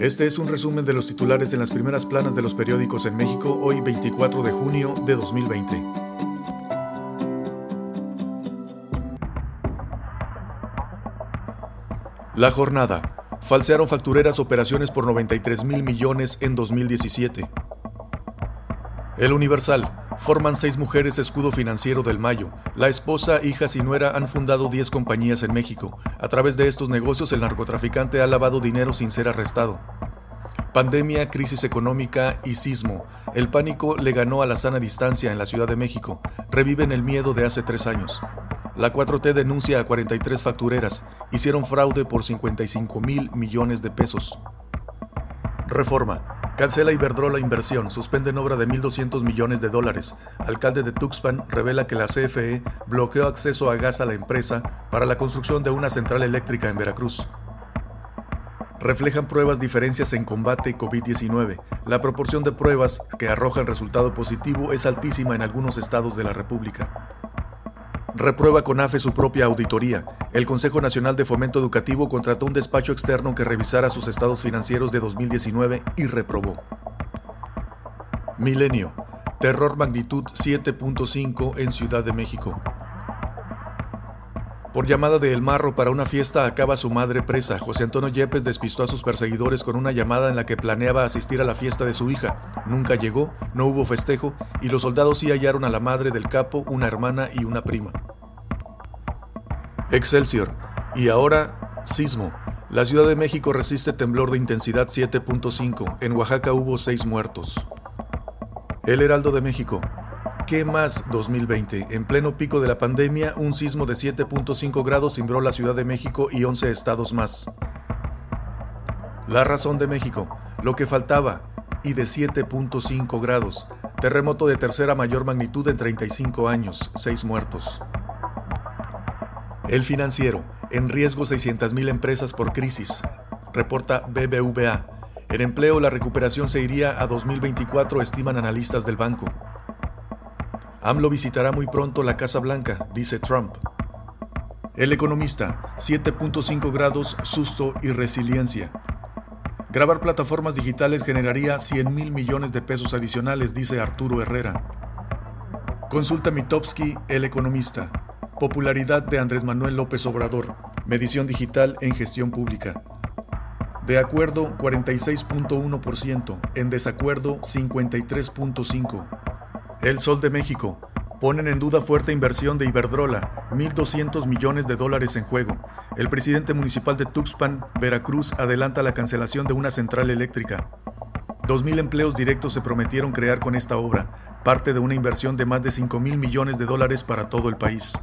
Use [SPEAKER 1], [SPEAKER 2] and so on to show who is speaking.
[SPEAKER 1] Este es un resumen de los titulares en las primeras planas de los periódicos en México hoy 24 de junio de 2020. La jornada. Falsearon factureras operaciones por 93 mil millones en 2017. El Universal. Forman seis mujeres escudo financiero del Mayo. La esposa, hijas y nuera han fundado 10 compañías en México. A través de estos negocios el narcotraficante ha lavado dinero sin ser arrestado. Pandemia, crisis económica y sismo. El pánico le ganó a la sana distancia en la Ciudad de México. Reviven el miedo de hace tres años. La 4T denuncia a 43 factureras. Hicieron fraude por 55 mil millones de pesos. Reforma. Cancela Iberdrola inversión, suspenden obra de 1.200 millones de dólares. Alcalde de Tuxpan revela que la CFE bloqueó acceso a gas a la empresa para la construcción de una central eléctrica en Veracruz. Reflejan pruebas diferencias en combate COVID-19. La proporción de pruebas que arrojan resultado positivo es altísima en algunos estados de la República. Reprueba con AFE su propia auditoría. El Consejo Nacional de Fomento Educativo contrató un despacho externo que revisara sus estados financieros de 2019 y reprobó. Milenio. Terror magnitud 7.5 en Ciudad de México. Por llamada de El Marro para una fiesta acaba su madre presa. José Antonio Yepes despistó a sus perseguidores con una llamada en la que planeaba asistir a la fiesta de su hija. Nunca llegó, no hubo festejo y los soldados sí hallaron a la madre del capo, una hermana y una prima. Excelsior. Y ahora, sismo. La Ciudad de México resiste temblor de intensidad 7.5. En Oaxaca hubo seis muertos. El Heraldo de México. ¿Qué más 2020? En pleno pico de la pandemia, un sismo de 7.5 grados cimbró la Ciudad de México y 11 estados más. La razón de México, lo que faltaba, y de 7.5 grados. Terremoto de tercera mayor magnitud en 35 años, 6 muertos. El financiero, en riesgo 600.000 empresas por crisis, reporta BBVA. En empleo la recuperación se iría a 2024, estiman analistas del banco. AMLO visitará muy pronto la Casa Blanca, dice Trump. El economista, 7.5 grados, susto y resiliencia. Grabar plataformas digitales generaría 100 mil millones de pesos adicionales, dice Arturo Herrera. Consulta Mitowski, el economista. Popularidad de Andrés Manuel López Obrador. Medición digital en gestión pública. De acuerdo, 46.1%. En desacuerdo, 53.5%. El Sol de México. Ponen en duda fuerte inversión de Iberdrola, 1.200 millones de dólares en juego. El presidente municipal de Tuxpan, Veracruz, adelanta la cancelación de una central eléctrica. 2.000 empleos directos se prometieron crear con esta obra, parte de una inversión de más de 5.000 millones de dólares para todo el país.